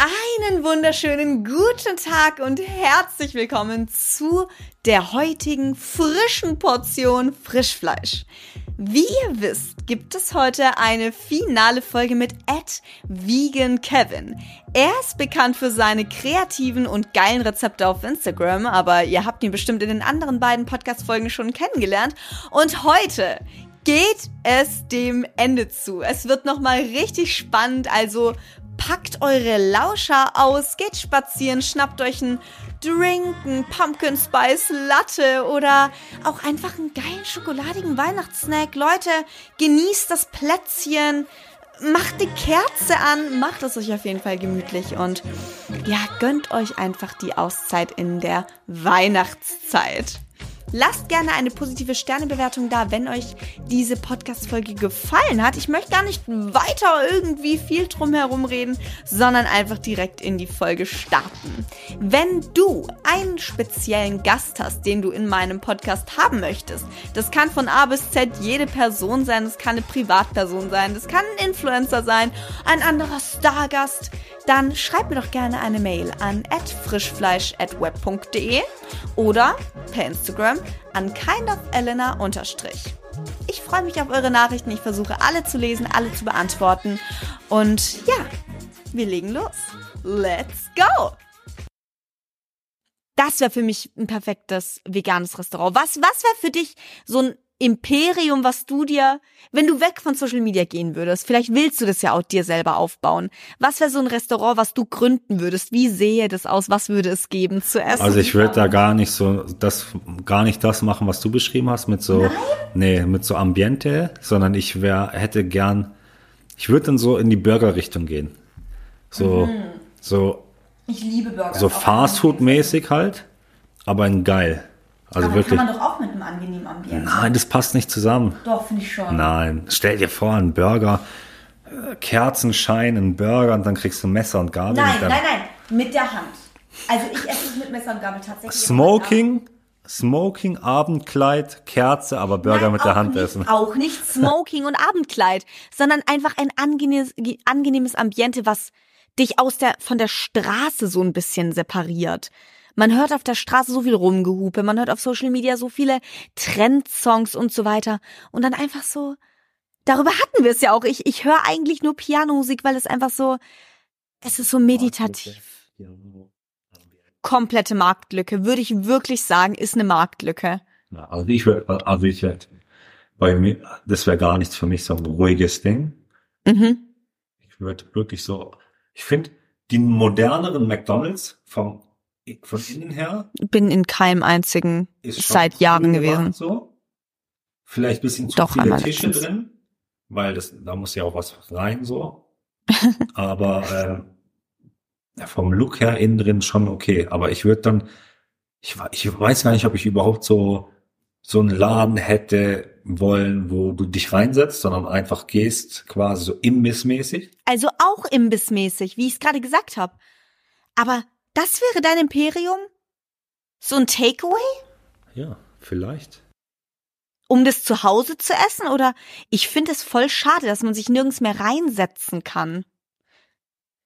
Einen wunderschönen guten Tag und herzlich willkommen zu der heutigen frischen Portion Frischfleisch. Wie ihr wisst, gibt es heute eine finale Folge mit Ed Vegan Kevin. Er ist bekannt für seine kreativen und geilen Rezepte auf Instagram, aber ihr habt ihn bestimmt in den anderen beiden Podcast-Folgen schon kennengelernt. Und heute geht es dem Ende zu. Es wird nochmal richtig spannend, also packt eure Lauscher aus, geht spazieren, schnappt euch einen Drink, einen Pumpkin Spice Latte oder auch einfach einen geilen schokoladigen Weihnachtssnack. Leute, genießt das Plätzchen, macht die Kerze an, macht es euch auf jeden Fall gemütlich und ja, gönnt euch einfach die Auszeit in der Weihnachtszeit. Lasst gerne eine positive Sternebewertung da, wenn euch diese Podcast-Folge gefallen hat. Ich möchte gar nicht weiter irgendwie viel drum herum reden, sondern einfach direkt in die Folge starten. Wenn du einen speziellen Gast hast, den du in meinem Podcast haben möchtest, das kann von A bis Z jede Person sein, das kann eine Privatperson sein, das kann ein Influencer sein, ein anderer Stargast, dann schreib mir doch gerne eine Mail an frischfleisch.web.de oder per Instagram an kindofelena Ich freue mich auf eure Nachrichten. Ich versuche alle zu lesen, alle zu beantworten. Und ja, wir legen los. Let's go! Das wäre für mich ein perfektes veganes Restaurant. Was, was wäre für dich so ein Imperium, was du dir, wenn du weg von Social Media gehen würdest, vielleicht willst du das ja auch dir selber aufbauen. Was wäre so ein Restaurant, was du gründen würdest? Wie sähe das aus? Was würde es geben zu essen? Also ich würde da gar nicht so das gar nicht das machen, was du beschrieben hast mit so Nein? nee, mit so Ambiente, sondern ich wär, hätte gern ich würde dann so in die Burger Richtung gehen. So mhm. so ich liebe Burger. So Fastfood mäßig halt, aber in geil. Also Aber wirklich. kann man doch auch mit einem angenehmen Ambiente. Nein, das passt nicht zusammen. Doch, finde ich schon. Nein, stell dir vor, ein Burger, äh, Kerzenschein, ein Burger und dann kriegst du Messer und Gabel. Nein, nein, nein, mit der Hand. Also ich esse es mit Messer und Gabel tatsächlich. Smoking, Smoking, Abendkleid, Kerze, aber Burger Nein, mit der Hand nicht, essen. Auch nicht Smoking und Abendkleid, sondern einfach ein angenehmes, angenehmes Ambiente, was dich aus der, von der Straße so ein bisschen separiert. Man hört auf der Straße so viel Rumgehupe, man hört auf Social Media so viele Trendsongs und so weiter. Und dann einfach so, darüber hatten wir es ja auch. Ich, ich höre eigentlich nur Pianomusik, weil es einfach so, es ist so meditativ. Komplette Marktlücke, würde ich wirklich sagen, ist eine Marktlücke. Also ich würde, also ich hätte, bei mir, das wäre gar nichts für mich, so ein ruhiges Ding. Mhm. Ich würde wirklich so, ich finde, die moderneren McDonalds vom von innen her. Bin in keinem einzigen seit Jahren gewesen. So. Vielleicht bisschen zu Doch, viele Tische letztens. drin, weil das, da muss ja auch was rein so. aber äh, vom Look her innen drin schon okay. Aber ich würde dann, ich, ich weiß gar nicht, ob ich überhaupt so so einen Laden hätte wollen, wo du dich reinsetzt, sondern einfach gehst, quasi so imbissmäßig. Also auch imbissmäßig, wie ich es gerade gesagt habe. Aber das wäre dein Imperium? So ein Takeaway? Ja, vielleicht. Um das zu Hause zu essen? Oder ich finde es voll schade, dass man sich nirgends mehr reinsetzen kann.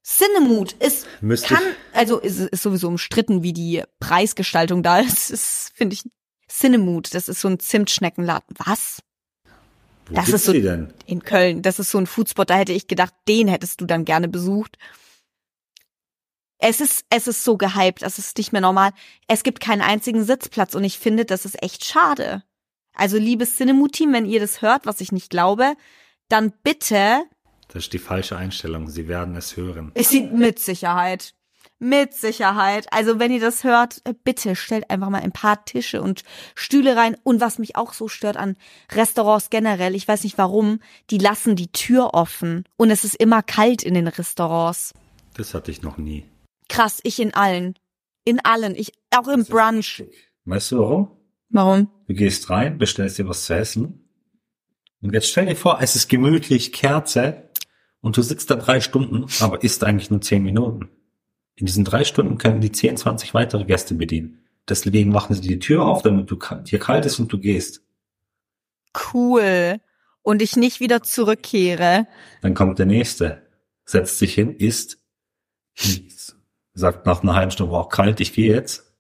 Cinemood ist, Müsste kann, also ist, ist sowieso umstritten, wie die Preisgestaltung da ist. ist finde ich, Cinemood, das ist so ein Zimtschneckenladen. Was? Wo das ist so denn? in Köln. Das ist so ein Foodspot. Da hätte ich gedacht, den hättest du dann gerne besucht. Es ist, es ist so gehypt, es ist nicht mehr normal. Es gibt keinen einzigen Sitzplatz und ich finde, das ist echt schade. Also, liebes Cinemu-Team, wenn ihr das hört, was ich nicht glaube, dann bitte. Das ist die falsche Einstellung. Sie werden es hören. Es sieht mit Sicherheit. Mit Sicherheit. Also, wenn ihr das hört, bitte stellt einfach mal ein paar Tische und Stühle rein. Und was mich auch so stört an Restaurants generell, ich weiß nicht warum, die lassen die Tür offen. Und es ist immer kalt in den Restaurants. Das hatte ich noch nie. Krass, ich in allen. In allen. Ich, auch im Brunch. Weißt du warum? Warum? Du gehst rein, bestellst dir was zu essen. Und jetzt stell dir vor, es ist gemütlich, Kerze. Und du sitzt da drei Stunden, aber isst eigentlich nur zehn Minuten. In diesen drei Stunden können die zehn, zwanzig weitere Gäste bedienen. Deswegen machen sie die Tür auf, damit du dir kalt ist und du gehst. Cool. Und ich nicht wieder zurückkehre. Dann kommt der nächste, setzt sich hin, isst, Sagt nach einer halben Stunde, war auch kalt, ich gehe jetzt.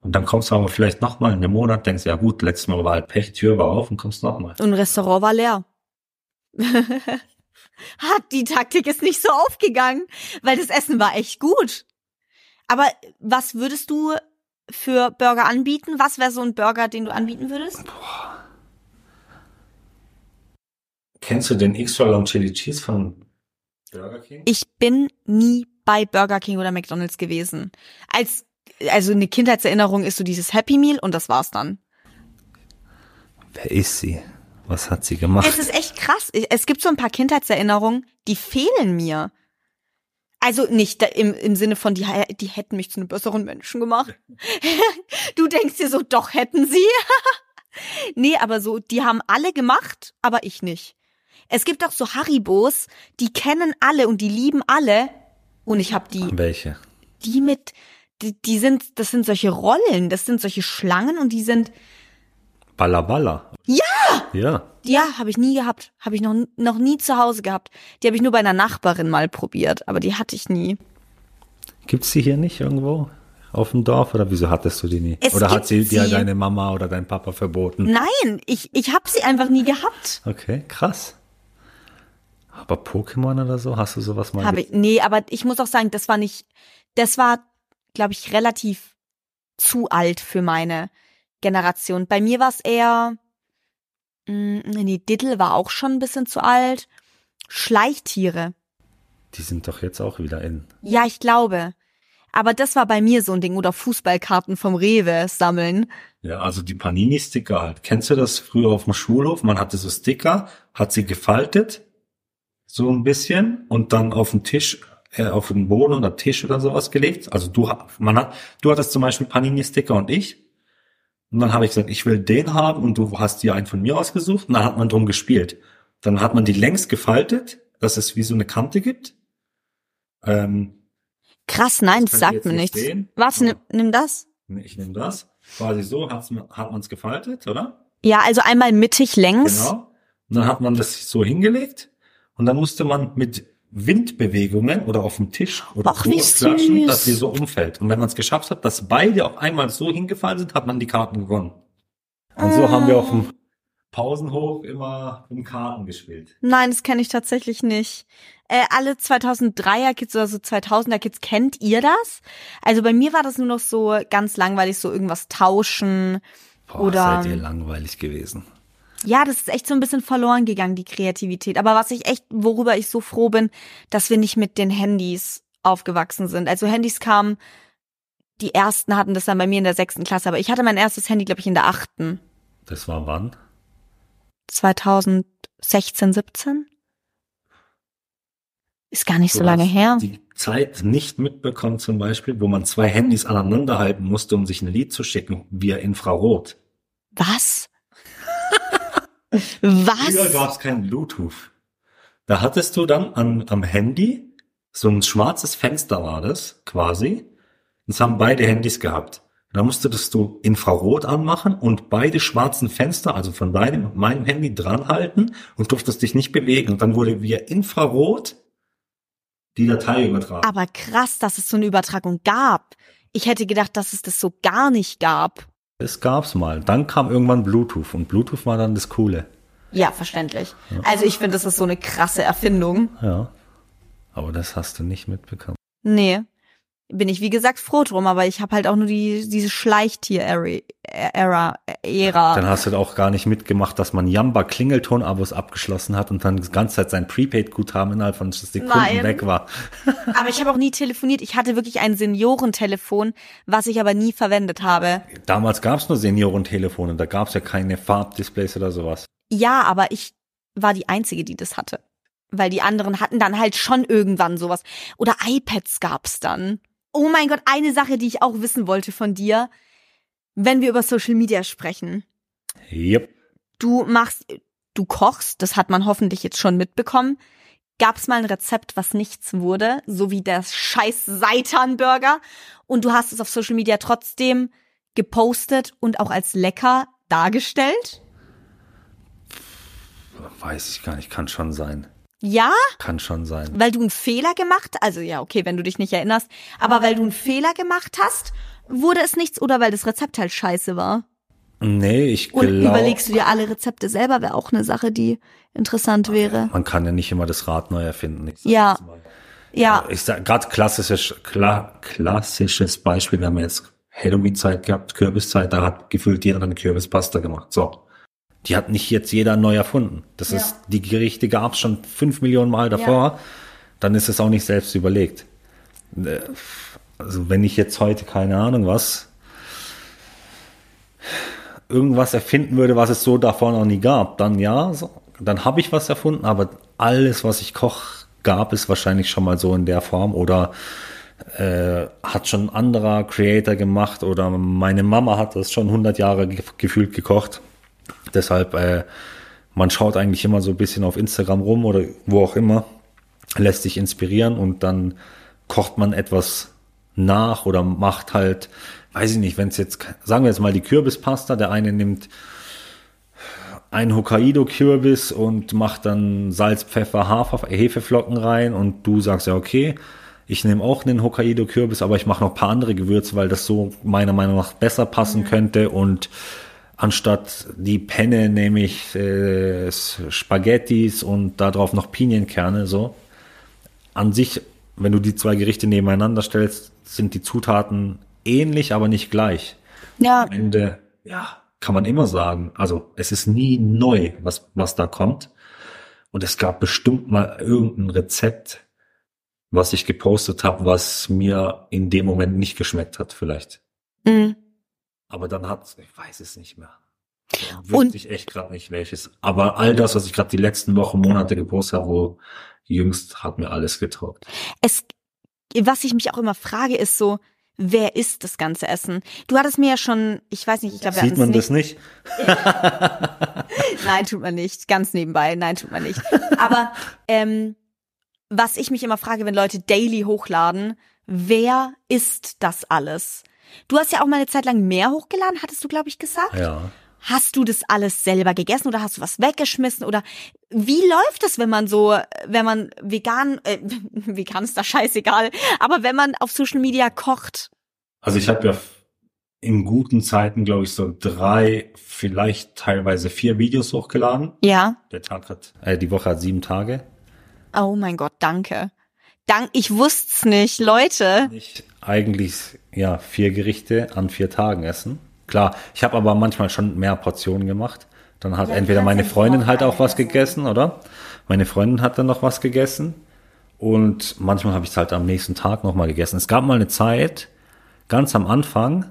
Und dann kommst du aber vielleicht nochmal in einem Monat, denkst, ja gut, letztes Mal war halt Pech, Tür war auf und kommst nochmal. Und Restaurant war leer. Hat die Taktik ist nicht so aufgegangen, weil das Essen war echt gut. Aber was würdest du für Burger anbieten? Was wäre so ein Burger, den du anbieten würdest? Boah. Kennst du den Extra Long Chili Cheese von Burger King? Ich bin nie bei Burger King oder McDonald's gewesen. Als also eine Kindheitserinnerung ist so dieses Happy Meal und das war's dann. Wer ist sie? Was hat sie gemacht? Es ist echt krass. Es gibt so ein paar Kindheitserinnerungen, die fehlen mir. Also nicht im, im Sinne von, die, die hätten mich zu einem besseren Menschen gemacht. du denkst dir so, doch hätten sie. nee, aber so, die haben alle gemacht, aber ich nicht. Es gibt auch so Haribos, die kennen alle und die lieben alle. Und ich habe die. Welche? Die mit, die, die sind, das sind solche Rollen, das sind solche Schlangen und die sind. Balla Balla. Ja! Ja. Ja, habe ich nie gehabt. Habe ich noch, noch nie zu Hause gehabt. Die habe ich nur bei einer Nachbarin mal probiert, aber die hatte ich nie. Gibt's die hier nicht irgendwo? Auf dem Dorf oder wieso hattest du die nie? Es oder hat sie dir deine Mama oder dein Papa verboten? Nein, ich, ich habe sie einfach nie gehabt. Okay, krass. Aber Pokémon oder so, hast du sowas mal? Habe ich, nee, aber ich muss auch sagen, das war nicht, das war, glaube ich, relativ zu alt für meine Generation. Bei mir war es eher, mh, mm, nee, Diddle war auch schon ein bisschen zu alt. Schleichtiere. Die sind doch jetzt auch wieder in. Ja, ich glaube. Aber das war bei mir so ein Ding. Oder Fußballkarten vom Rewe sammeln. Ja, also die Panini-Sticker halt. Kennst du das früher auf dem Schulhof? Man hatte so Sticker, hat sie gefaltet, so ein bisschen, und dann auf den Tisch, äh, auf den Boden oder Tisch oder sowas gelegt. Also du, man hat, du hattest zum Beispiel Panini-Sticker und ich. Und dann habe ich gesagt, ich will den haben und du hast dir einen von mir ausgesucht. Und dann hat man drum gespielt. Dann hat man die längs gefaltet, dass es wie so eine Kante gibt. Ähm, Krass, nein, das sagt mir nichts. Sehen. Was, nimm, nimm das? Ich nehme das. Quasi so hat's, hat man es gefaltet, oder? Ja, also einmal mittig längs. Genau. Und dann hat man das so hingelegt und dann musste man mit Windbewegungen oder auf dem Tisch oder Ach, klatschen, dass sie so umfällt. Und wenn man es geschafft hat, dass beide auf einmal so hingefallen sind, hat man die Karten gewonnen. Und so haben wir auf dem Pausenhof immer um Karten gespielt. Nein, das kenne ich tatsächlich nicht. Äh, alle 2003er Kids oder so 2000er Kids, kennt ihr das? Also bei mir war das nur noch so ganz langweilig, so irgendwas tauschen Boah, oder. Seid ihr langweilig gewesen? Ja, das ist echt so ein bisschen verloren gegangen, die Kreativität. Aber was ich echt, worüber ich so froh bin, dass wir nicht mit den Handys aufgewachsen sind. Also Handys kamen, die ersten hatten das dann bei mir in der sechsten Klasse, aber ich hatte mein erstes Handy, glaube ich, in der achten. Das war wann? 2016, 17? Ist gar nicht du so lange her. Die Zeit nicht mitbekommen zum Beispiel, wo man zwei Handys aneinander halten musste, um sich ein Lied zu schicken, via Infrarot. Was? Was? Früher gab es kein Bluetooth. Da hattest du dann an, am Handy so ein schwarzes Fenster war das quasi. Das haben beide Handys gehabt. Da musstest du Infrarot anmachen und beide schwarzen Fenster, also von deinem und meinem Handy dranhalten und durftest dich nicht bewegen. Und dann wurde via Infrarot die Datei übertragen. Aber krass, dass es so eine Übertragung gab. Ich hätte gedacht, dass es das so gar nicht gab. Es gab's mal. Dann kam irgendwann Bluetooth und Bluetooth war dann das Coole. Ja, verständlich. Ja. Also ich finde, das ist so eine krasse Erfindung. Ja. Aber das hast du nicht mitbekommen. Nee. Bin ich, wie gesagt, froh drum, aber ich habe halt auch nur die, diese Schleichtier-Ära. Ära. Dann hast du auch gar nicht mitgemacht, dass man Jamba Klingelton-Abos abgeschlossen hat und dann die ganze Zeit sein Prepaid-Guthaben innerhalb von Sekunden Nein. weg war. aber ich habe auch nie telefoniert. Ich hatte wirklich ein Seniorentelefon, was ich aber nie verwendet habe. Damals gab es nur Seniorentelefone, da gab es ja keine Farbdisplays oder sowas. Ja, aber ich war die Einzige, die das hatte. Weil die anderen hatten dann halt schon irgendwann sowas. Oder iPads gab's dann. Oh mein Gott, eine Sache, die ich auch wissen wollte von dir, wenn wir über Social Media sprechen. Yep. Du machst, du kochst, das hat man hoffentlich jetzt schon mitbekommen. Gab's mal ein Rezept, was nichts wurde, so wie der scheiß Seitan-Burger, und du hast es auf Social Media trotzdem gepostet und auch als lecker dargestellt? Weiß ich gar nicht, kann schon sein. Ja? Kann schon sein. Weil du einen Fehler gemacht, also ja, okay, wenn du dich nicht erinnerst, aber weil du einen Fehler gemacht hast, wurde es nichts oder weil das Rezept halt scheiße war? Nee, ich glaube. Und überlegst du dir alle Rezepte selber, wäre auch eine Sache, die interessant wäre. Man kann ja nicht immer das Rad neu erfinden. Ja. Ja. Ich sag gerade klassisches, kla klassisches Beispiel, wir haben jetzt Halloween-Zeit gehabt, Kürbiszeit, da hat gefühlt jeder eine Kürbispasta gemacht. So. Die hat nicht jetzt jeder neu erfunden. Das ja. ist, die Gerichte gab's schon fünf Millionen Mal davor. Ja. Dann ist es auch nicht selbst überlegt. Äh, also wenn ich jetzt heute keine Ahnung was, irgendwas erfinden würde, was es so davor noch nie gab, dann ja, so, dann habe ich was erfunden, aber alles, was ich koche, gab es wahrscheinlich schon mal so in der Form oder äh, hat schon ein anderer Creator gemacht oder meine Mama hat das schon 100 Jahre ge gefühlt gekocht. Deshalb, äh, man schaut eigentlich immer so ein bisschen auf Instagram rum oder wo auch immer, lässt sich inspirieren und dann kocht man etwas nach oder macht halt, weiß ich nicht, wenn es jetzt, sagen wir jetzt mal die Kürbispasta, der eine nimmt ein Hokkaido-Kürbis und macht dann Salz, Pfeffer, Hafer, Hefeflocken rein und du sagst ja, okay, ich nehme auch einen Hokkaido-Kürbis, aber ich mache noch paar andere Gewürze, weil das so meiner Meinung nach besser passen könnte und anstatt die Penne nehme ich äh, Spaghettis und darauf noch Pinienkerne, so. An sich, wenn du die zwei Gerichte nebeneinander stellst, sind die Zutaten ähnlich, aber nicht gleich. Ja. Am Ende, ja, kann man immer sagen. Also es ist nie neu, was, was da kommt. Und es gab bestimmt mal irgendein Rezept, was ich gepostet habe, was mir in dem Moment nicht geschmeckt hat, vielleicht. Mhm. Aber dann hat, ich weiß es nicht mehr. Wüsste und ich echt gerade nicht welches. Aber all das, was ich gerade die letzten Wochen, Monate gepostet habe, wo jüngst hat mir alles getaugt. Es, was ich mich auch immer frage, ist so, wer isst das ganze Essen? Du hattest mir ja schon, ich weiß nicht, ich glaube, sieht man das nicht? Nein, tut man nicht. Ganz nebenbei, nein, tut man nicht. Aber ähm, was ich mich immer frage, wenn Leute daily hochladen, wer isst das alles? Du hast ja auch mal eine Zeit lang mehr hochgeladen, hattest du, glaube ich, gesagt. Ja. Hast du das alles selber gegessen oder hast du was weggeschmissen oder wie läuft es, wenn man so, wenn man vegan, äh, vegan ist da scheißegal, aber wenn man auf Social Media kocht? Also ich habe ja in guten Zeiten, glaube ich, so drei, vielleicht teilweise vier Videos hochgeladen. Ja. Der Tag hat, äh, die Woche hat sieben Tage. Oh mein Gott, danke. Dank, ich wusste's nicht, Leute. Ich eigentlich ja vier Gerichte an vier Tagen essen. Klar, ich habe aber manchmal schon mehr Portionen gemacht. Dann hat ja, entweder meine Freundin halt auch was gegessen, oder? Meine Freundin hat dann noch was gegessen. Und manchmal habe ich es halt am nächsten Tag nochmal gegessen. Es gab mal eine Zeit, ganz am Anfang,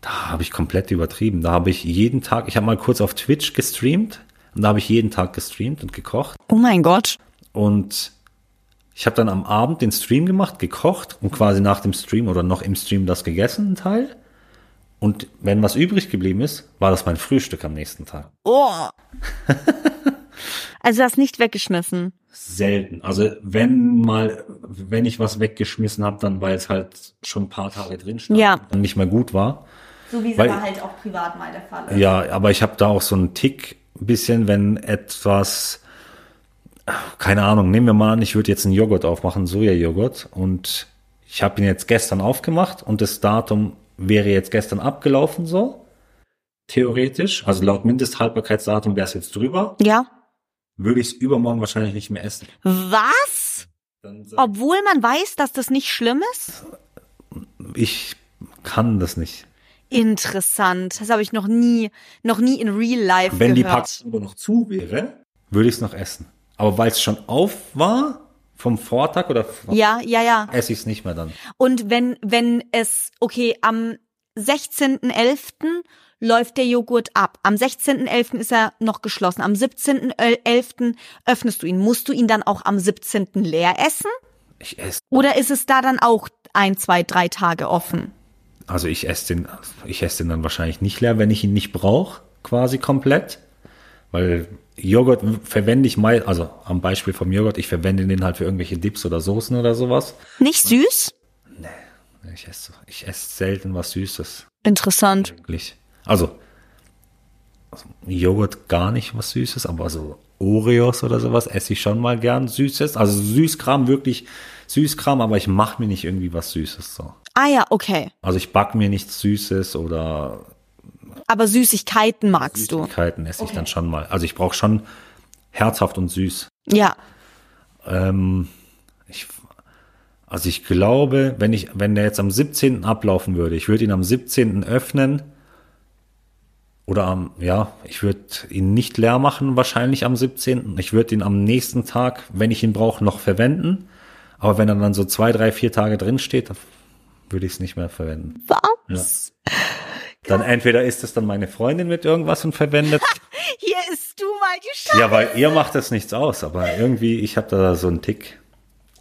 da habe ich komplett übertrieben. Da habe ich jeden Tag, ich habe mal kurz auf Twitch gestreamt und da habe ich jeden Tag gestreamt und gekocht. Oh mein Gott. Und ich habe dann am Abend den Stream gemacht, gekocht und quasi nach dem Stream oder noch im Stream das gegessen, ein Teil. Und wenn was übrig geblieben ist, war das mein Frühstück am nächsten Tag. Oh. also du hast nicht weggeschmissen. Selten. Also wenn mal, wenn ich was weggeschmissen habe, dann weil es halt schon ein paar Tage drin stand ja. und nicht mehr gut war. So wie es aber halt auch privat mal der Fall ist. Ja, aber ich habe da auch so einen Tick, bisschen, wenn etwas, keine Ahnung, nehmen wir mal an, ich würde jetzt einen Joghurt aufmachen, Sojajoghurt, und ich habe ihn jetzt gestern aufgemacht und das Datum wäre jetzt gestern abgelaufen so. Theoretisch. Also laut Mindesthaltbarkeitsdatum wäre es jetzt drüber. Ja. Würde ich es übermorgen wahrscheinlich nicht mehr essen. Was? Obwohl man weiß, dass das nicht schlimm ist? Ich kann das nicht. Interessant. Das habe ich noch nie, noch nie in Real Life Wenn gehört. die Packung noch zu wäre, würde ich es noch essen. Aber weil es schon auf war, vom Vortag oder ja ja ja esse ich es nicht mehr dann und wenn wenn es okay am 16.11. läuft der Joghurt ab am 16.11. ist er noch geschlossen am 17.11. öffnest du ihn musst du ihn dann auch am 17. leer essen ich esse oder ist es da dann auch ein zwei drei Tage offen also ich esse den ich esse den dann wahrscheinlich nicht leer wenn ich ihn nicht brauche quasi komplett weil Joghurt verwende ich mal, also am Beispiel vom Joghurt, ich verwende den halt für irgendwelche Dips oder Soßen oder sowas. Nicht süß? Nee, ich esse, ich esse selten was Süßes. Interessant. Wirklich. Also, also, Joghurt gar nicht was Süßes, aber so Oreos oder sowas esse ich schon mal gern Süßes. Also Süßkram, wirklich Süßkram, aber ich mache mir nicht irgendwie was Süßes so. Ah ja, okay. Also ich back mir nichts Süßes oder. Aber Süßigkeiten magst Süßigkeiten du? Süßigkeiten esse ich dann schon mal. Also ich brauche schon herzhaft und süß. Ja. Ähm, ich, also ich glaube, wenn ich, wenn der jetzt am 17. ablaufen würde, ich würde ihn am 17. öffnen oder am, ja, ich würde ihn nicht leer machen, wahrscheinlich am 17. Ich würde ihn am nächsten Tag, wenn ich ihn brauche, noch verwenden. Aber wenn er dann so zwei, drei, vier Tage drin steht, würde ich es nicht mehr verwenden. Was? Ja. Dann entweder ist es dann meine Freundin mit irgendwas und verwendet. Hier isst du mal die Scheiße. Ja, weil ihr macht das nichts aus, aber irgendwie, ich habe da so einen Tick.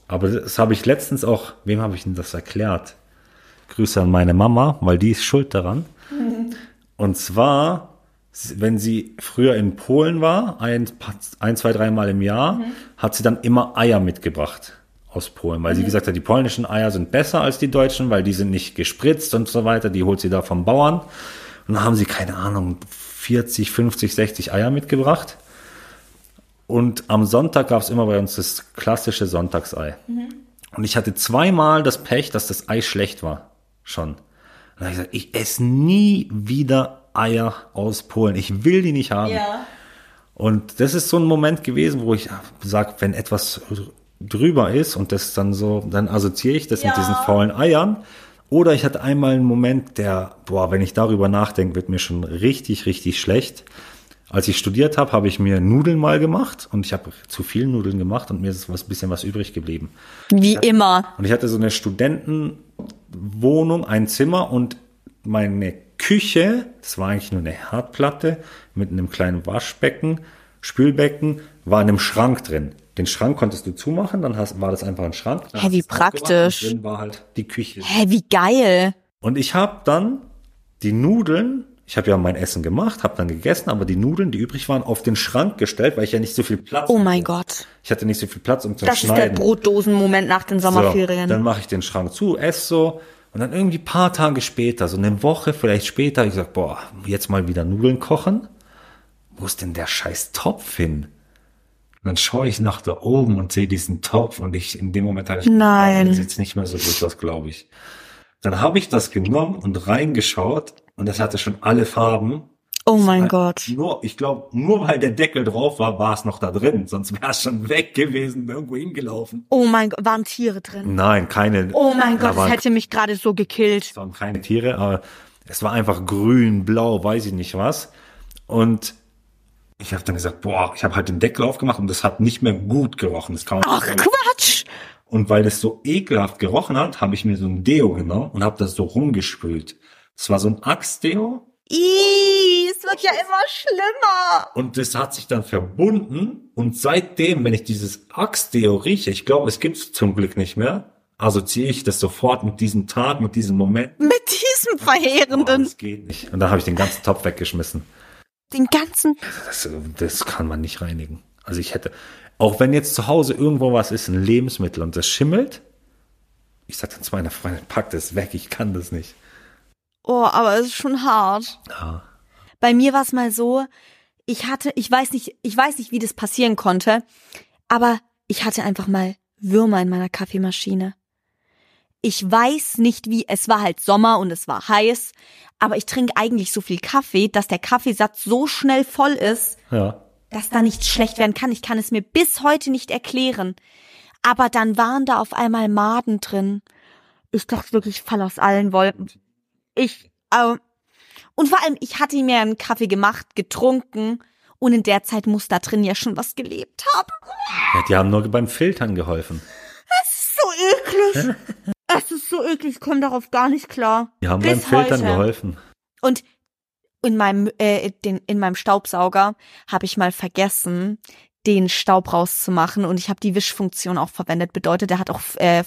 Aber das habe ich letztens auch, wem habe ich denn das erklärt? Grüße an meine Mama, weil die ist schuld daran. Und zwar, wenn sie früher in Polen war, ein, ein zwei, dreimal im Jahr, mhm. hat sie dann immer Eier mitgebracht aus Polen, weil mhm. sie gesagt hat, die polnischen Eier sind besser als die deutschen, weil die sind nicht gespritzt und so weiter, die holt sie da vom Bauern. Und dann haben sie, keine Ahnung, 40, 50, 60 Eier mitgebracht. Und am Sonntag gab es immer bei uns das klassische Sonntagsei. Mhm. Und ich hatte zweimal das Pech, dass das Ei schlecht war. Schon. Und habe ich gesagt, ich esse nie wieder Eier aus Polen. Ich will die nicht haben. Ja. Und das ist so ein Moment gewesen, wo ich sage, wenn etwas drüber ist und das dann so, dann assoziiere ich das ja. mit diesen faulen Eiern. Oder ich hatte einmal einen Moment, der, boah, wenn ich darüber nachdenke, wird mir schon richtig, richtig schlecht. Als ich studiert habe, habe ich mir Nudeln mal gemacht und ich habe zu viel Nudeln gemacht und mir ist was bisschen was übrig geblieben. Wie immer. Und ich hatte so eine Studenten Wohnung, ein Zimmer und meine Küche, das war eigentlich nur eine Herdplatte mit einem kleinen Waschbecken, Spülbecken, war in einem Schrank drin. Den Schrank konntest du zumachen, dann hast, war das einfach ein Schrank. Hä, wie praktisch. Drin war halt die Küche. Hä, wie geil. Und ich habe dann die Nudeln, ich habe ja mein Essen gemacht, habe dann gegessen, aber die Nudeln, die übrig waren, auf den Schrank gestellt, weil ich ja nicht so viel Platz Oh mein Gott. Ich hatte nicht so viel Platz, um zu das schneiden. Das ist der Brotdosen-Moment nach den Sommerferien. So, dann mache ich den Schrank zu, esse so. Und dann irgendwie paar Tage später, so eine Woche vielleicht später, ich sag, boah, jetzt mal wieder Nudeln kochen. Wo ist denn der scheiß Topf hin? Und dann schaue ich nach da oben und sehe diesen Topf und ich in dem Moment hatte ich, Nein. das sieht nicht mehr so gut aus, glaube ich. Dann habe ich das genommen und reingeschaut und das hatte schon alle Farben Oh mein Gott. Nur, ich glaube, nur weil der Deckel drauf war, war es noch da drin. Sonst wäre es schon weg gewesen, irgendwo hingelaufen. Oh mein Gott, waren Tiere drin? Nein, keine. Oh mein Gott, das hätte mich gerade so gekillt. Es waren keine Tiere, aber es war einfach grün, blau, weiß ich nicht was. Und ich habe dann gesagt, boah, ich habe halt den Deckel aufgemacht und das hat nicht mehr gut gerochen. Das kann Ach, Quatsch! Und weil es so ekelhaft gerochen hat, habe ich mir so ein Deo genommen und habe das so rumgespült. Es war so ein Axe-Deo Ih, es wird ja immer schlimmer. Und das hat sich dann verbunden und seitdem, wenn ich dieses Axtdeo rieche, ich glaube, es gibt es zum Glück nicht mehr, assoziiere ich das sofort mit diesem Tag, mit diesem Moment. Mit diesem verheerenden. Oh, das geht nicht. Und dann habe ich den ganzen Topf weggeschmissen. Den ganzen? Das, das kann man nicht reinigen. Also ich hätte, auch wenn jetzt zu Hause irgendwo was ist, ein Lebensmittel und das schimmelt, ich sage dann zu meiner Freundin, pack das weg, ich kann das nicht. Oh, aber es ist schon hart. Ja. Bei mir war es mal so, ich hatte, ich weiß nicht, ich weiß nicht, wie das passieren konnte, aber ich hatte einfach mal Würmer in meiner Kaffeemaschine. Ich weiß nicht wie, es war halt Sommer und es war heiß, aber ich trinke eigentlich so viel Kaffee, dass der Kaffeesatz so schnell voll ist, ja. dass da nichts schlecht werden kann. Ich kann es mir bis heute nicht erklären. Aber dann waren da auf einmal Maden drin. Ich dachte wirklich, ich fall aus allen Wolken. Ich, äh, und vor allem, ich hatte mir einen Kaffee gemacht, getrunken und in der Zeit muss da drin ja schon was gelebt haben. Ja, die haben nur beim Filtern geholfen. Es ist so eklig. so eklig, ich komme darauf gar nicht klar. Die haben Bis beim Filtern heute. geholfen. Und in meinem, äh, den, in meinem Staubsauger habe ich mal vergessen, den Staub rauszumachen und ich habe die Wischfunktion auch verwendet. Bedeutet, der hat auch äh,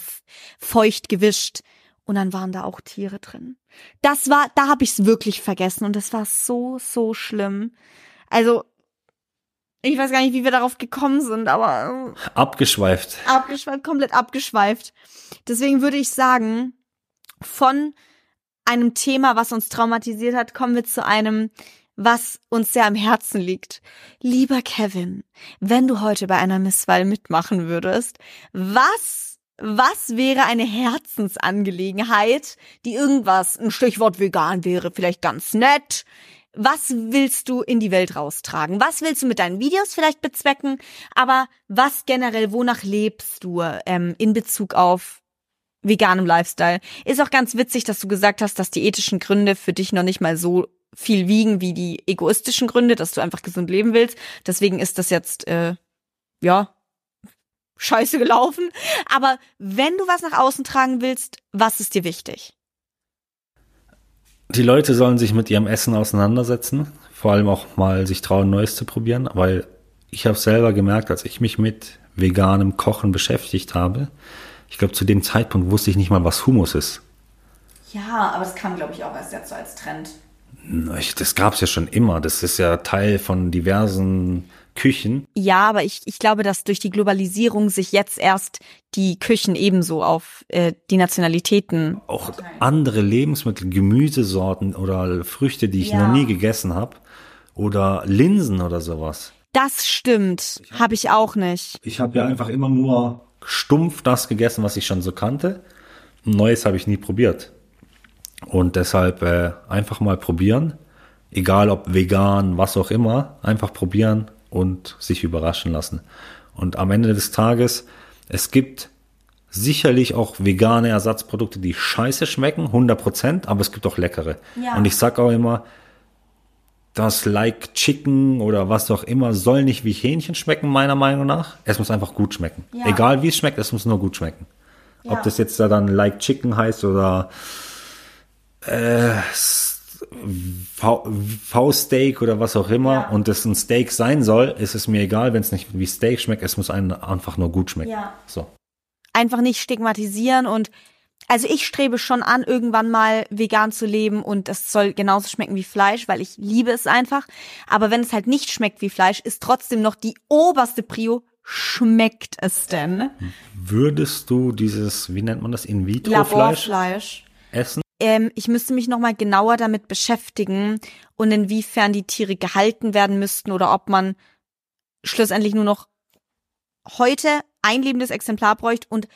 feucht gewischt. Und dann waren da auch Tiere drin. Das war, da habe ich es wirklich vergessen und das war so, so schlimm. Also, ich weiß gar nicht, wie wir darauf gekommen sind, aber. Äh, abgeschweift. Abgeschweift, komplett abgeschweift. Deswegen würde ich sagen, von einem Thema, was uns traumatisiert hat, kommen wir zu einem, was uns sehr am Herzen liegt. Lieber Kevin, wenn du heute bei einer Misswahl mitmachen würdest, was, was wäre eine Herzensangelegenheit, die irgendwas, ein Stichwort vegan wäre vielleicht ganz nett, was willst du in die Welt raustragen? Was willst du mit deinen Videos vielleicht bezwecken? Aber was generell, wonach lebst du ähm, in Bezug auf veganem Lifestyle? Ist auch ganz witzig, dass du gesagt hast, dass die ethischen Gründe für dich noch nicht mal so viel wiegen wie die egoistischen Gründe, dass du einfach gesund leben willst. Deswegen ist das jetzt, äh, ja, scheiße gelaufen. Aber wenn du was nach außen tragen willst, was ist dir wichtig? Die Leute sollen sich mit ihrem Essen auseinandersetzen, vor allem auch mal sich trauen, Neues zu probieren, weil ich habe selber gemerkt, als ich mich mit veganem Kochen beschäftigt habe, ich glaube, zu dem Zeitpunkt wusste ich nicht mal, was Hummus ist. Ja, aber das kam, glaube ich, auch erst jetzt so als Trend. Das gab es ja schon immer. Das ist ja Teil von diversen Küchen. Ja, aber ich, ich glaube, dass durch die Globalisierung sich jetzt erst die Küchen ebenso auf äh, die Nationalitäten. Auch andere Lebensmittel, Gemüsesorten oder Früchte, die ich ja. noch nie gegessen habe. Oder Linsen oder sowas. Das stimmt. Habe hab ich auch nicht. Ich habe ja einfach immer nur stumpf das gegessen, was ich schon so kannte. Neues habe ich nie probiert. Und deshalb äh, einfach mal probieren. Egal ob vegan, was auch immer. Einfach probieren und sich überraschen lassen. Und am Ende des Tages, es gibt sicherlich auch vegane Ersatzprodukte, die scheiße schmecken, 100 Prozent, aber es gibt auch leckere. Ja. Und ich sag auch immer, das Like Chicken oder was auch immer soll nicht wie Hähnchen schmecken, meiner Meinung nach. Es muss einfach gut schmecken. Ja. Egal wie es schmeckt, es muss nur gut schmecken. Ja. Ob das jetzt da dann Like Chicken heißt oder äh, V-Steak oder was auch immer ja. und es ein Steak sein soll, ist es mir egal, wenn es nicht wie Steak schmeckt, es muss einem einfach nur gut schmecken. Ja. So. Einfach nicht stigmatisieren und also ich strebe schon an, irgendwann mal vegan zu leben und es soll genauso schmecken wie Fleisch, weil ich liebe es einfach. Aber wenn es halt nicht schmeckt wie Fleisch, ist trotzdem noch die oberste Prio, schmeckt es denn? Würdest du dieses, wie nennt man das, In-vitro-Fleisch essen? Ähm, ich müsste mich nochmal genauer damit beschäftigen und inwiefern die Tiere gehalten werden müssten oder ob man schlussendlich nur noch heute ein lebendes Exemplar bräuchte und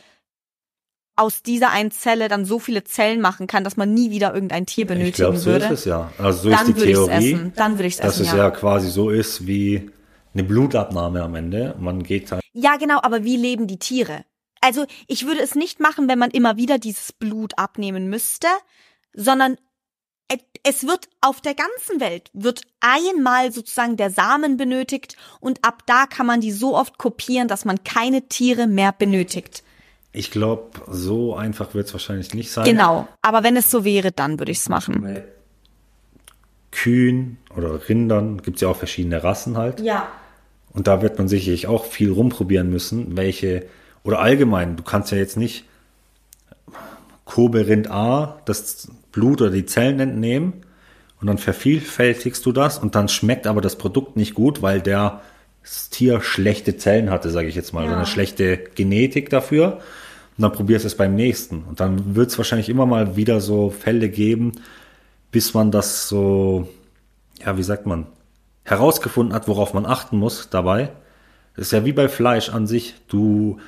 aus dieser einen Zelle dann so viele Zellen machen kann, dass man nie wieder irgendein Tier benötigen ich glaub, so würde. Ist es ja. Also so dann ist die Theorie, essen. Dann würde ich es essen. Dass es ja. ja quasi so ist wie eine Blutabnahme am Ende. Man geht halt. Ja, genau, aber wie leben die Tiere? Also ich würde es nicht machen, wenn man immer wieder dieses Blut abnehmen müsste, sondern es wird auf der ganzen Welt wird einmal sozusagen der Samen benötigt und ab da kann man die so oft kopieren, dass man keine Tiere mehr benötigt. Ich glaube, so einfach wird es wahrscheinlich nicht sein. Genau, aber wenn es so wäre, dann würde ich es machen. Bei Kühen oder Rindern gibt es ja auch verschiedene Rassen halt. Ja. Und da wird man sicherlich auch viel rumprobieren müssen, welche oder allgemein, du kannst ja jetzt nicht Kobe-Rind A, das Blut oder die Zellen entnehmen und dann vervielfältigst du das und dann schmeckt aber das Produkt nicht gut, weil der das Tier schlechte Zellen hatte, sage ich jetzt mal, ja. oder eine schlechte Genetik dafür. Und dann probierst du es beim nächsten. Und dann wird es wahrscheinlich immer mal wieder so Fälle geben, bis man das so, ja, wie sagt man, herausgefunden hat, worauf man achten muss dabei. Das ist ja wie bei Fleisch an sich. Du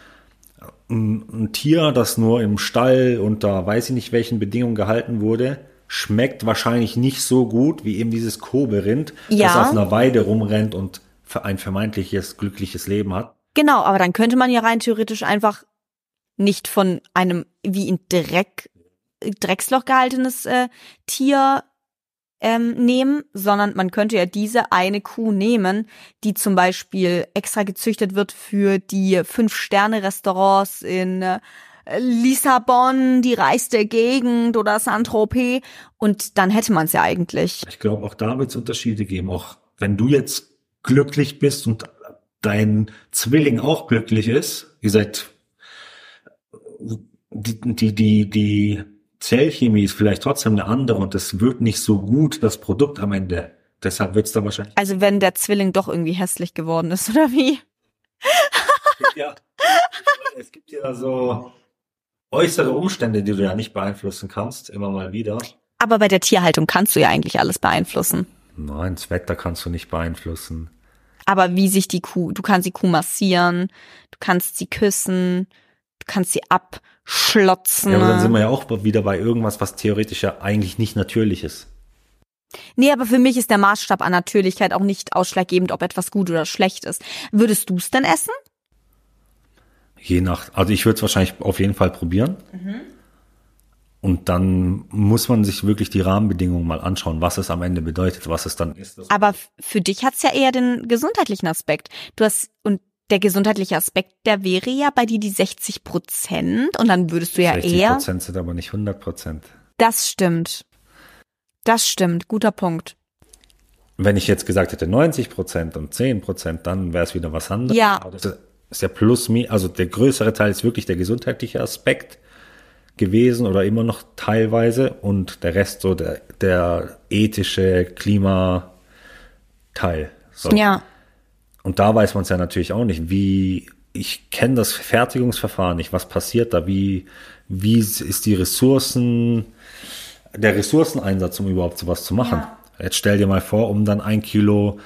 ein, ein Tier, das nur im Stall unter weiß ich nicht welchen Bedingungen gehalten wurde, schmeckt wahrscheinlich nicht so gut wie eben dieses Kobe-Rind, ja. das auf einer Weide rumrennt und ein vermeintliches glückliches Leben hat. Genau, aber dann könnte man ja rein theoretisch einfach nicht von einem wie in Dreck Drecksloch gehaltenes äh, Tier ähm, nehmen, sondern man könnte ja diese eine Kuh nehmen, die zum Beispiel extra gezüchtet wird für die Fünf-Sterne-Restaurants in äh, Lissabon, die reichste Gegend oder Saint-Tropez und dann hätte man es ja eigentlich. Ich glaube, auch da wird es Unterschiede geben. Auch wenn du jetzt glücklich bist und dein Zwilling auch glücklich ist, ihr seid die, die, die, die Zellchemie ist vielleicht trotzdem eine andere und es wird nicht so gut, das Produkt am Ende. Deshalb wird es dann wahrscheinlich. Also wenn der Zwilling doch irgendwie hässlich geworden ist, oder wie? ja. Es gibt ja so äußere Umstände, die du ja nicht beeinflussen kannst, immer mal wieder. Aber bei der Tierhaltung kannst du ja eigentlich alles beeinflussen. Nein, das Wetter kannst du nicht beeinflussen. Aber wie sich die Kuh, du kannst die Kuh massieren, du kannst sie küssen, du kannst sie abschlotzen. Ja, aber dann sind wir ja auch wieder bei irgendwas, was theoretisch ja eigentlich nicht natürlich ist. Nee, aber für mich ist der Maßstab an Natürlichkeit auch nicht ausschlaggebend, ob etwas gut oder schlecht ist. Würdest du es denn essen? Je nach, also ich würde es wahrscheinlich auf jeden Fall probieren. Mhm. Und dann muss man sich wirklich die Rahmenbedingungen mal anschauen, was es am Ende bedeutet, was es dann ist. Aber für dich hat es ja eher den gesundheitlichen Aspekt. Du hast, und der gesundheitliche Aspekt, der wäre ja bei dir die 60 Prozent und dann würdest du ja 60 eher. 60 Prozent sind aber nicht 100 Prozent. Das stimmt. Das stimmt. Guter Punkt. Wenn ich jetzt gesagt hätte 90 Prozent und 10 Prozent, dann wäre es wieder was anderes. Ja. Aber das ist ja plus, also der größere Teil ist wirklich der gesundheitliche Aspekt gewesen oder immer noch teilweise und der Rest so der, der ethische Klimateil. So. Ja. Und da weiß man es ja natürlich auch nicht, wie ich kenne das Fertigungsverfahren nicht, was passiert da, wie wie ist die Ressourcen der Ressourceneinsatz, um überhaupt sowas zu machen. Ja. Jetzt stell dir mal vor, um dann ein Kilo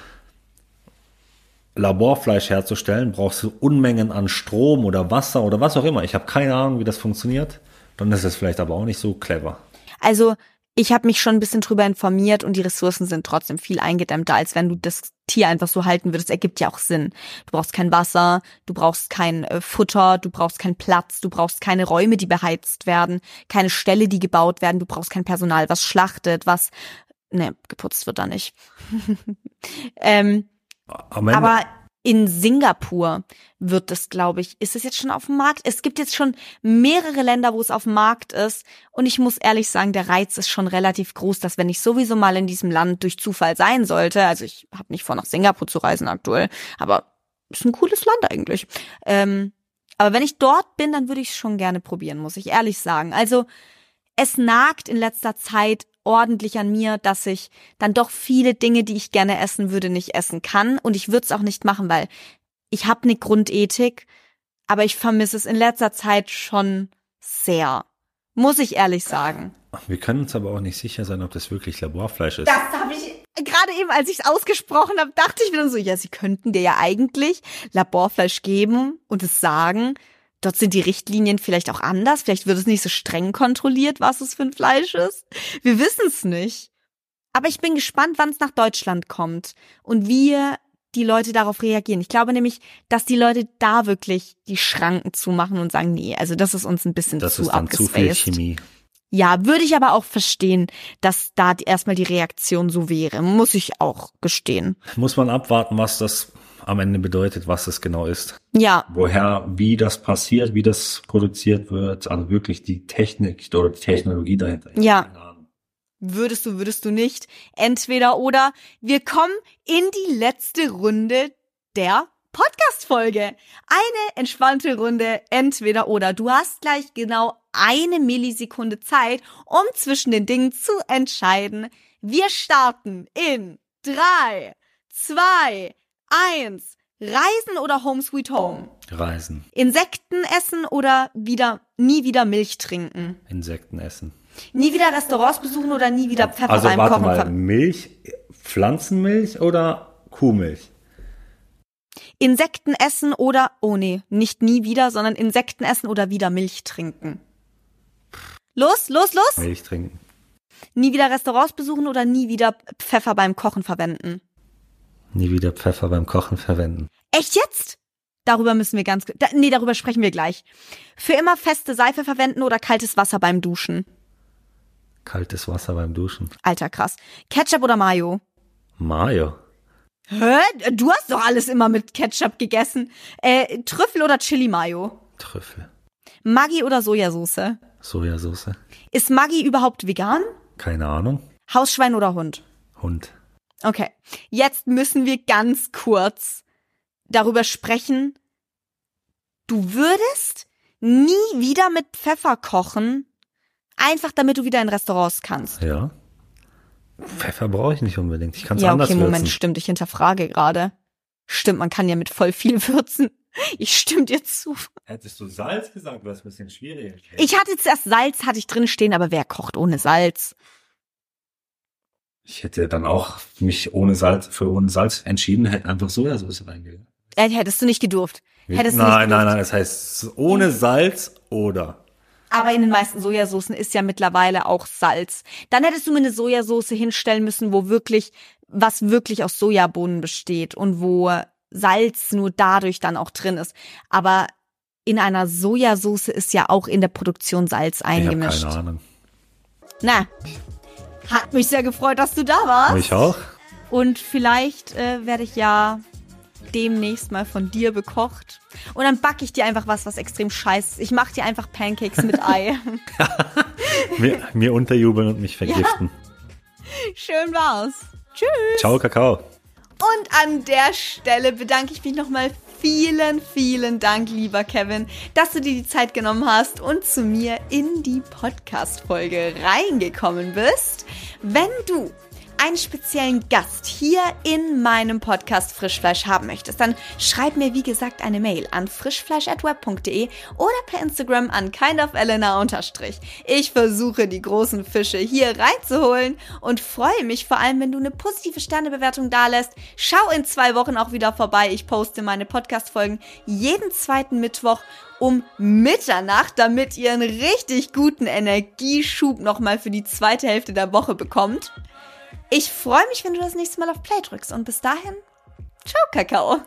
Laborfleisch herzustellen, brauchst du Unmengen an Strom oder Wasser oder was auch immer. Ich habe keine Ahnung, wie das funktioniert dann ist es vielleicht aber auch nicht so clever. Also ich habe mich schon ein bisschen drüber informiert und die Ressourcen sind trotzdem viel eingedämmter, als wenn du das Tier einfach so halten würdest. Ergibt ja auch Sinn. Du brauchst kein Wasser, du brauchst kein äh, Futter, du brauchst keinen Platz, du brauchst keine Räume, die beheizt werden, keine Ställe, die gebaut werden, du brauchst kein Personal, was schlachtet, was ne, geputzt wird da nicht. ähm, aber in Singapur wird es, glaube ich, ist es jetzt schon auf dem Markt? Es gibt jetzt schon mehrere Länder, wo es auf dem Markt ist. Und ich muss ehrlich sagen, der Reiz ist schon relativ groß, dass wenn ich sowieso mal in diesem Land durch Zufall sein sollte, also ich habe nicht vor, nach Singapur zu reisen aktuell, aber ist ein cooles Land eigentlich. Ähm, aber wenn ich dort bin, dann würde ich es schon gerne probieren, muss ich ehrlich sagen. Also es nagt in letzter Zeit ordentlich an mir, dass ich dann doch viele Dinge, die ich gerne essen würde, nicht essen kann. Und ich würde es auch nicht machen, weil ich habe eine Grundethik, aber ich vermisse es in letzter Zeit schon sehr. Muss ich ehrlich sagen. Wir können uns aber auch nicht sicher sein, ob das wirklich Laborfleisch ist. Das habe ich gerade eben, als ich es ausgesprochen habe, dachte ich mir dann so, ja, sie könnten dir ja eigentlich Laborfleisch geben und es sagen. Dort sind die Richtlinien vielleicht auch anders. Vielleicht wird es nicht so streng kontrolliert, was es für ein Fleisch ist. Wir wissen es nicht. Aber ich bin gespannt, wann es nach Deutschland kommt und wie die Leute darauf reagieren. Ich glaube nämlich, dass die Leute da wirklich die Schranken zumachen und sagen, nee, also das ist uns ein bisschen das zu ist dann zu viel Chemie. Ja, würde ich aber auch verstehen, dass da erstmal die Reaktion so wäre. Muss ich auch gestehen. Muss man abwarten, was das am Ende bedeutet, was es genau ist. Ja. Woher, wie das passiert, wie das produziert wird, also wirklich die Technik oder die Technologie dahinter. Ja. Würdest du, würdest du nicht. Entweder oder. Wir kommen in die letzte Runde der Podcast-Folge. Eine entspannte Runde, entweder oder. Du hast gleich genau eine Millisekunde Zeit, um zwischen den Dingen zu entscheiden. Wir starten in drei, zwei, Eins. Reisen oder Home Sweet Home? Reisen. Insekten essen oder wieder nie wieder Milch trinken? Insekten essen. Nie wieder Restaurants besuchen oder nie wieder Pfeffer also, beim warte Kochen? Mal, Milch, Pflanzenmilch oder Kuhmilch? Insekten essen oder, oh nee, nicht nie wieder, sondern Insekten essen oder wieder Milch trinken. Los, los, los! Milch trinken. Nie wieder Restaurants besuchen oder nie wieder Pfeffer beim Kochen verwenden? Nie wieder Pfeffer beim Kochen verwenden. Echt jetzt? Darüber müssen wir ganz, da, nee, darüber sprechen wir gleich. Für immer feste Seife verwenden oder kaltes Wasser beim Duschen? Kaltes Wasser beim Duschen. Alter, krass. Ketchup oder Mayo? Mayo. Hä? Du hast doch alles immer mit Ketchup gegessen. Äh, Trüffel oder Chili Mayo? Trüffel. Maggi oder Sojasauce? Sojasauce. Ist Maggi überhaupt vegan? Keine Ahnung. Hausschwein oder Hund? Hund. Okay, jetzt müssen wir ganz kurz darüber sprechen. Du würdest nie wieder mit Pfeffer kochen, einfach damit du wieder in Restaurants kannst. Ja. Pfeffer brauche ich nicht unbedingt. Ich kann es ja, anders okay, würzen. Moment, stimmt, ich hinterfrage gerade. Stimmt, man kann ja mit voll viel würzen. Ich stimme dir zu. Hättest du Salz gesagt, wäre es ein bisschen schwierig. Ich hatte zuerst Salz, hatte ich drin stehen, aber wer kocht ohne Salz? Ich hätte dann auch mich ohne Salz, für ohne Salz entschieden, hätte einfach Sojasauce reingegeben. Äh, hättest du nicht gedurft. Hättest nein, nein, nein, nein, das heißt ohne Salz oder. Aber in den meisten Sojasoßen ist ja mittlerweile auch Salz. Dann hättest du mir eine Sojasauce hinstellen müssen, wo wirklich, was wirklich aus Sojabohnen besteht und wo Salz nur dadurch dann auch drin ist. Aber in einer Sojasauce ist ja auch in der Produktion Salz eingemischt. Ich hab keine Ahnung. Na, hat mich sehr gefreut, dass du da warst. Mich auch. Und vielleicht äh, werde ich ja demnächst mal von dir bekocht. Und dann backe ich dir einfach was, was extrem scheiße ist. Ich mache dir einfach Pancakes mit Ei. mir, mir unterjubeln und mich vergiften. Ja. Schön war's. Tschüss. Ciao, Kakao. Und an der Stelle bedanke ich mich nochmal vielen, vielen Dank, lieber Kevin, dass du dir die Zeit genommen hast und zu mir in die Podcast-Folge reingekommen bist. Wenn du einen speziellen Gast hier in meinem Podcast Frischfleisch haben möchtest, dann schreib mir wie gesagt eine Mail an frischfleisch@web.de oder per Instagram an kindofelena Ich versuche die großen Fische hier reinzuholen und freue mich vor allem, wenn du eine positive Sternebewertung dalässt. Schau in zwei Wochen auch wieder vorbei. Ich poste meine Podcast Folgen jeden zweiten Mittwoch um Mitternacht, damit ihr einen richtig guten Energieschub nochmal für die zweite Hälfte der Woche bekommt. Ich freue mich, wenn du das nächste Mal auf Play drückst und bis dahin, ciao Kakao.